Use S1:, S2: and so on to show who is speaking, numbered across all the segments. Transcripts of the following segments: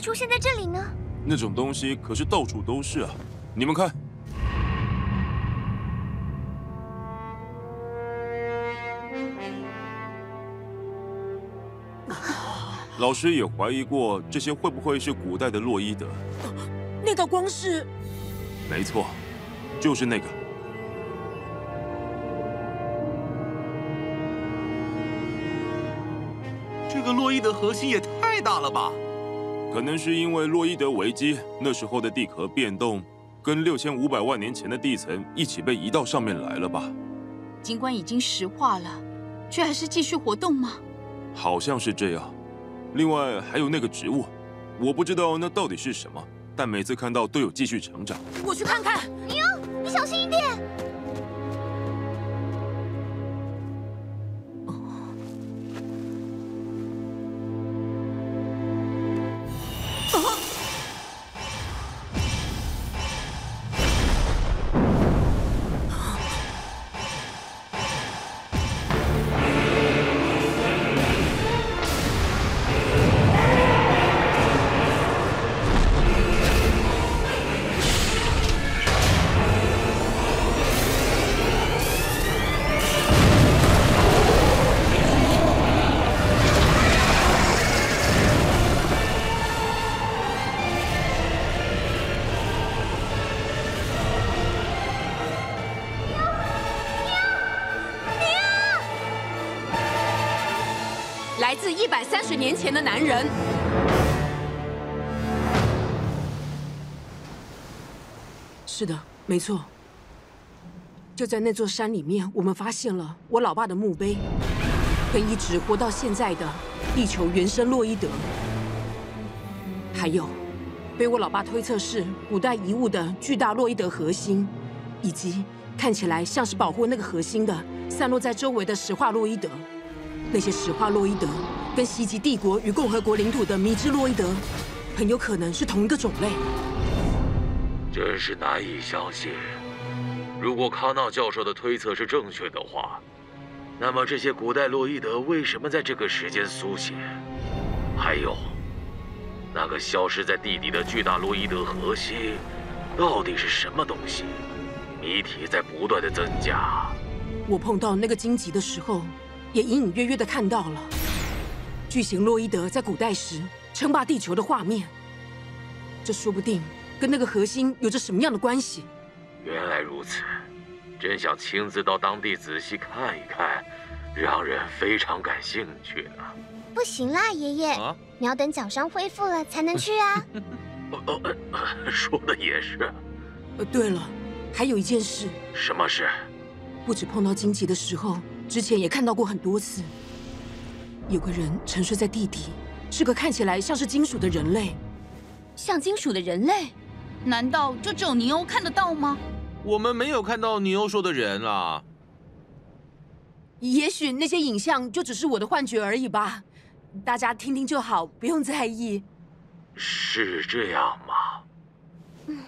S1: 出现在这里呢？
S2: 那种东西可是到处都是啊！你们看，老师也怀疑过这些会不会是古代的洛伊德？
S3: 那道光是？
S2: 没错，就是那个。
S4: 这个洛伊德核心也太大了吧！
S2: 可能是因为洛伊德危机，那时候的地壳变动，跟六千五百万年前的地层一起被移到上面来了吧？
S5: 尽管已经石化了，却还是继续活动吗？
S2: 好像是这样。另外还有那个植物，我不知道那到底是什么，但每次看到都有继续成长。
S3: 我去看看。
S1: 你哦，你小心一
S3: 点。百三十年前的男人。是的，没错。就在那座山里面，我们发现了我老爸的墓碑，跟一直活到现在的地球原生洛伊德，还有被我老爸推测是古代遗物的巨大洛伊德核心，以及看起来像是保护那个核心的散落在周围的石化洛伊德。那些石化洛伊德跟袭击帝国与共和国领土的迷之洛伊德，很有可能是同一个种类。
S6: 真是难以相信。如果卡纳教授的推测是正确的话，那么这些古代洛伊德为什么在这个时间苏醒？还有，那个消失在地底的巨大洛伊德核心，到底是什么东西？谜题在不断的增加。
S3: 我碰到那个荆棘的时候。也隐隐约约的看到了巨型洛伊德在古代时称霸地球的画面，这说不定跟那个核心有着什么样的关系。
S6: 原来如此，真想亲自到当地仔细看一看，让人非常感兴趣呢。
S1: 不行啦，爷爷，啊、你要等脚伤恢复了才能去啊。
S6: 哦，说的也是。
S3: 呃，对了，还有一件事。
S6: 什么事？
S3: 不止碰到荆棘的时候。之前也看到过很多次，有个人沉睡在地底，是个看起来像是金属的人类。
S5: 像金属的人类？难道就只有尼欧看得到吗？
S4: 我们没有看到尼欧说的人啊。
S3: 也许那些影像就只是我的幻觉而已吧，大家听听就好，不用在意。
S6: 是这样吗？
S1: 嗯，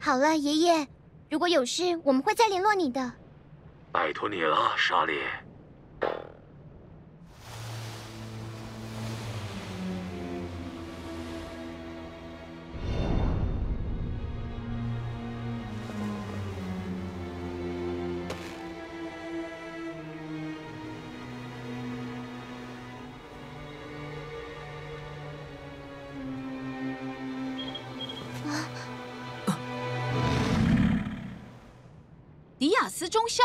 S1: 好了，爷爷，如果有事，我们会再联络你的。
S6: 拜托你了，莎莉。
S5: 迪亚斯中校。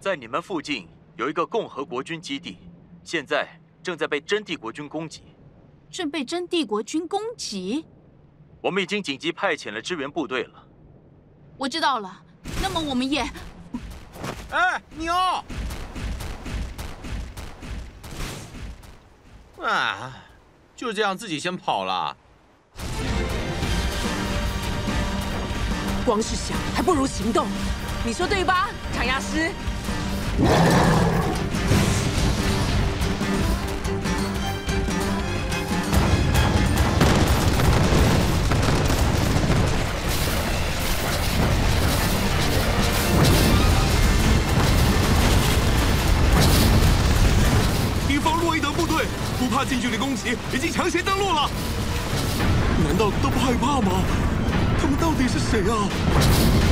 S7: 在你们附近有一个共和国军基地，现在正在被真帝国军攻击。
S5: 正被真帝国军攻击？
S7: 我们已经紧急派遣了支援部队了。
S5: 我知道了，那么我们也……
S4: 哎，牛！啊，就这样自己先跑了。
S3: 光是想还不如行动，你说对吧，长牙师？
S4: 敌方洛伊德部队不怕近距离攻击，已经强行登陆了。
S2: 难道都不害怕吗？到底是谁啊？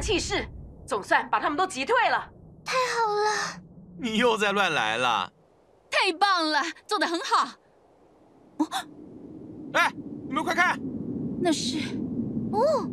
S3: 气势，总算把他们都击退了。
S1: 太好了，
S4: 你又在乱来了！
S5: 太棒了，做得很好。
S4: 哎，你们快看，
S5: 那是
S1: 哦，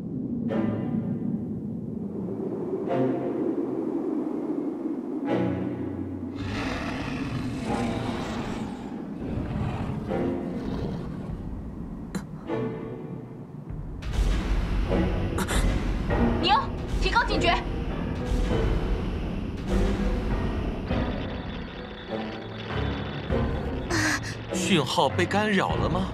S4: 讯号被干扰了
S3: 吗？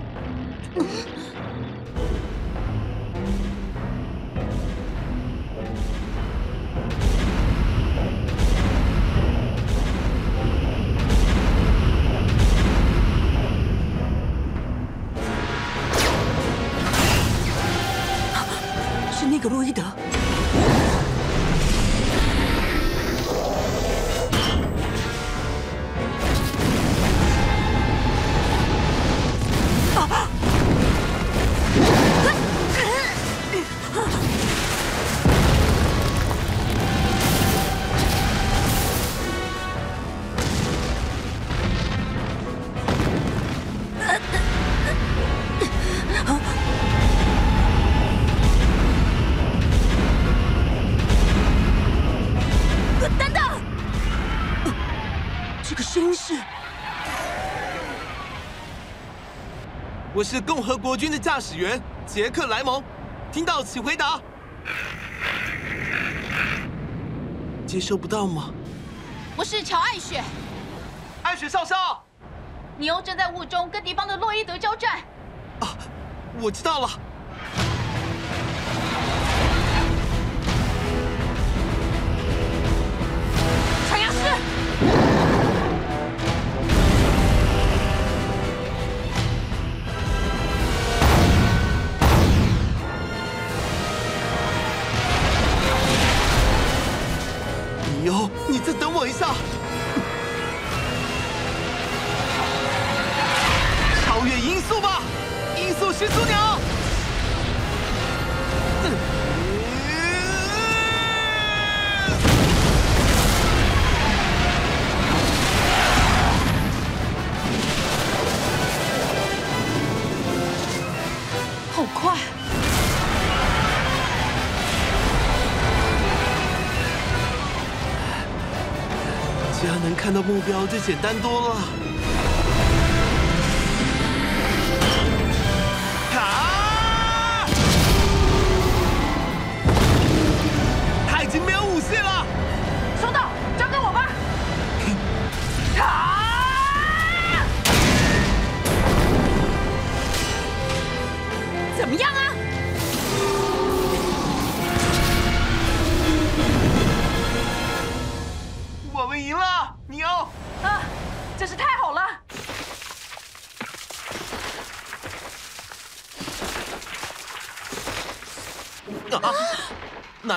S8: 我是共和国军的驾驶员杰克莱蒙，听到请回答。接收不到吗？
S5: 我是乔艾雪。
S8: 艾雪少校，
S5: 你又正在雾中跟敌方的洛伊德交战。
S8: 啊，我知道了。这简单多了。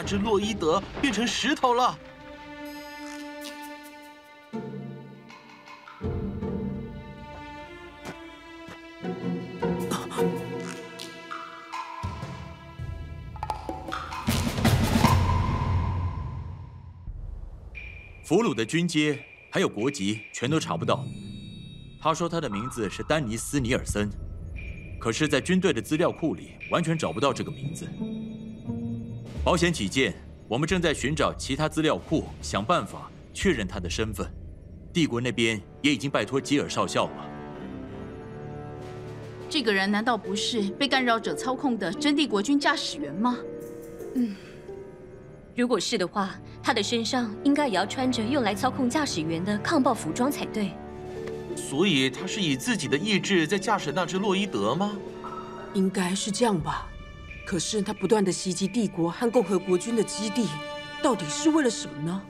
S8: 只洛伊德变成石头了。
S7: 俘虏的军阶还有国籍全都查不到。他说他的名字是丹尼斯尼尔森可是在军队的资料库里完全找不到这个名字。保险起见，我们正在寻找其他资料库，想办法确认他的身份。帝国那边也已经拜托吉尔少校了。
S5: 这个人难道不是被干扰者操控的真帝国军驾驶员吗？
S9: 嗯，如果是的话，他的身上应该也要穿着用来操控驾驶员的抗暴服装才对。
S4: 所以他是以自己的意志在驾驶那只洛伊德吗？
S3: 应该是这样吧。可是他不断的袭击帝国和共和国军的基地，到底是为了什么呢？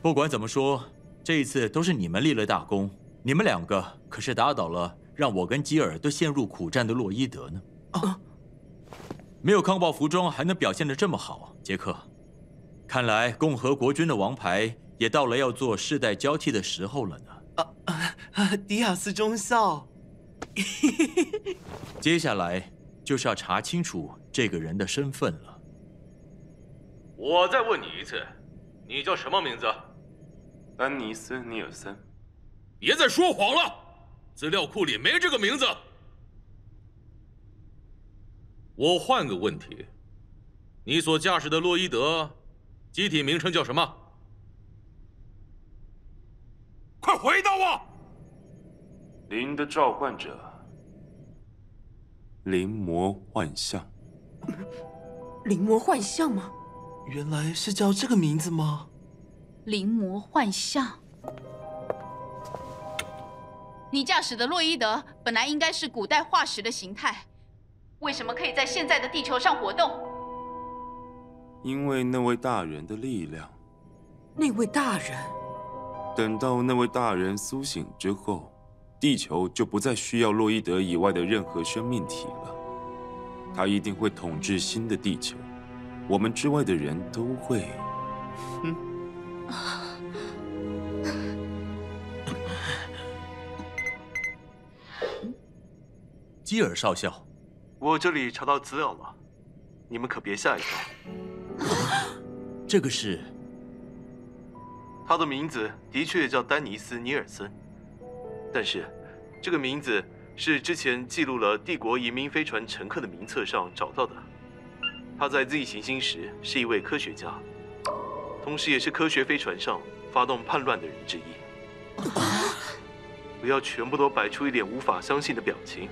S7: 不管怎么说，这一次都是你们立了大功。你们两个可是打倒了。让我跟基尔都陷入苦战的洛伊德呢？啊，没有抗暴服装还能表现的这么好，杰克，看来共和国军的王牌也到了要做世代交替的时候了呢。啊！
S8: 迪亚斯中校，
S7: 接下来就是要查清楚这个人的身份了。
S6: 我再问你一次，你叫什么名字？
S2: 丹尼斯·尼尔森。
S6: 别再说谎了。资料库里没这个名字。我换个问题，你所驾驶的洛伊德，机体名称叫什么？快回答我！
S2: 灵的召唤者，灵魔幻象。
S3: 临魔幻象吗？
S8: 原来是叫这个名字吗？
S5: 临魔幻象。你驾驶的洛伊德本来应该是古代化石的形态，为什么可以在现在的地球上活动？
S2: 因为那位大人的力量。
S3: 那位大人？
S2: 等到那位大人苏醒之后，地球就不再需要洛伊德以外的任何生命体了。他一定会统治新的地球，我们之外的人都会。哼。
S7: 基尔少校，
S10: 我这里查到资料了，你们可别吓一跳。
S7: 这个是
S10: 他的名字，的确叫丹尼斯·尼尔森，但是这个名字是之前记录了帝国移民飞船乘客的名册上找到的。他在 Z 行星时是一位科学家，同时也是科学飞船上发动叛乱的人之一。不要全部都摆出一脸无法相信的表情。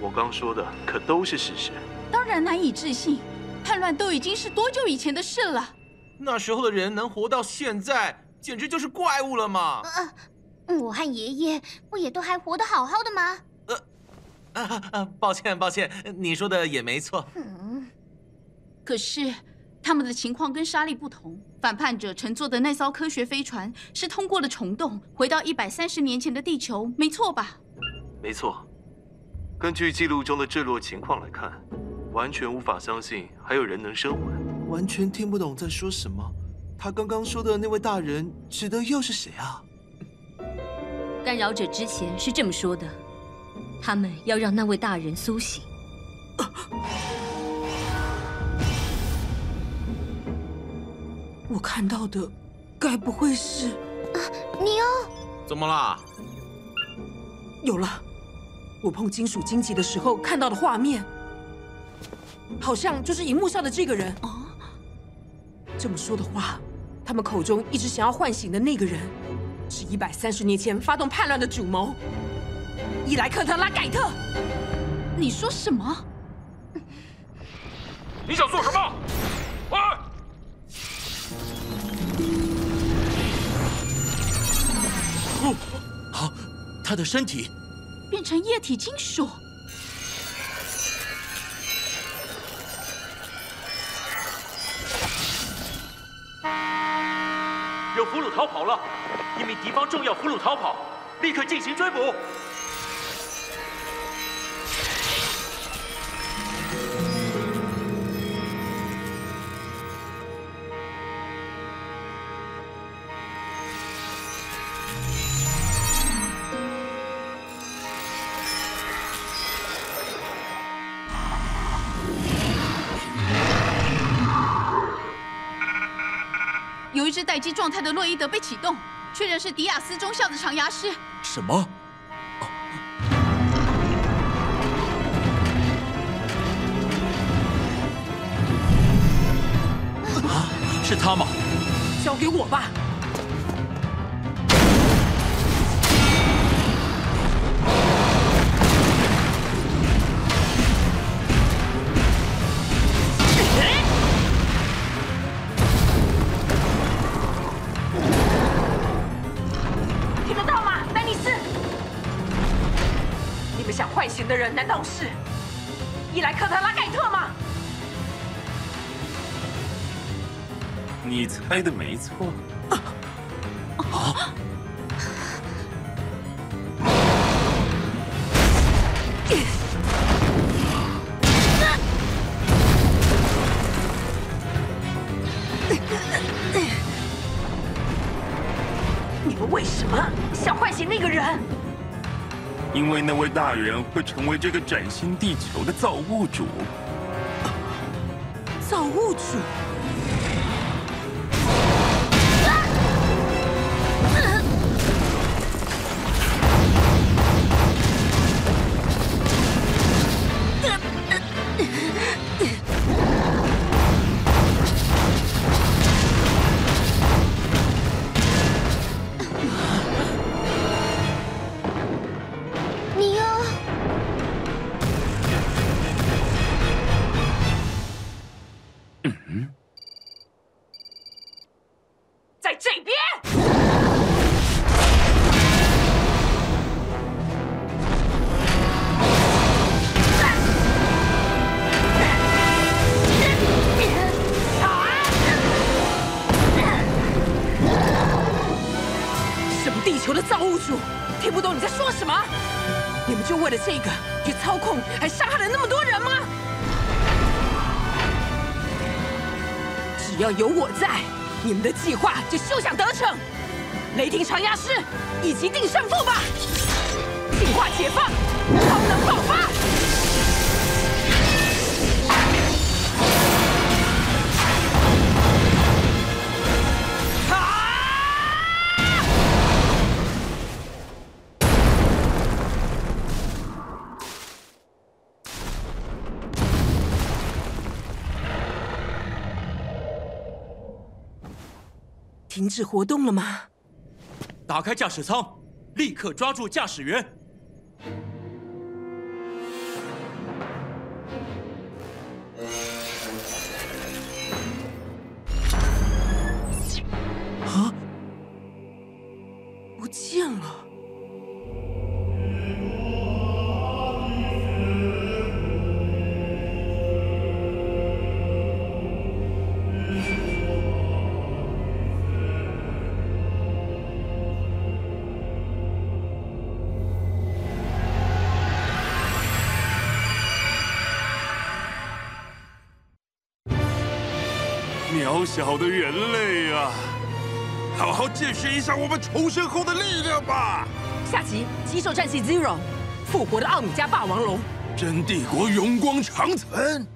S10: 我刚说的可都是事实，
S5: 当然难以置信，叛乱都已经是多久以前的事了。
S4: 那时候的人能活到现在，简直就是怪物了嘛！
S1: 呃，我和爷爷不也都还活得好好的吗？
S4: 呃，啊啊，抱歉抱歉，你说的也没错。
S5: 嗯，可是他们的情况跟莎莉不同，反叛者乘坐的那艘科学飞船是通过了虫洞，回到一百三十年前的地球，没错吧？
S10: 没错。根据记录中的坠落情况来看，完全无法相信还有人能生还。
S8: 完全听不懂在说什么。他刚刚说的那位大人指的又是谁啊？
S9: 干扰者之前是这么说的，他们要让那位大人苏醒。啊、
S3: 我看到的，该不会是……啊，
S1: 你哦？
S4: 怎么啦？
S3: 有了。我碰金属荆棘的时候看到的画面，好像就是荧幕上的这个人。哦，这么说的话，他们口中一直想要唤醒的那个人，是一百三十年前发动叛乱的主谋伊莱克特拉盖特。
S5: 你说什么？
S6: 你想做什么？喂！
S7: 哦，好，他的身体。
S5: 变成液体金
S7: 属，俘虏逃跑了，一名敌方重要俘虏逃跑，立刻进行追捕。
S5: 待机状态的洛伊德被启动，确认是迪亚斯中校的长牙师。
S7: 什么？啊，是他吗？
S3: 交给我吧。人难道是伊莱克特拉盖特吗？
S2: 你猜的没错。大人会成为这个崭新地球的造物主。
S3: 造物主。雷霆长牙师，一起定胜负吧！进化解放，超能爆发！停止活动了吗？
S7: 打开驾驶舱，立刻抓住驾驶员。
S3: 啊！不见了。
S2: 小的人类啊，好好见识一下我们重生后的力量吧！
S3: 下集《极兽战系 Zero》，复活的奥米加霸王龙，
S2: 真帝国荣光长存。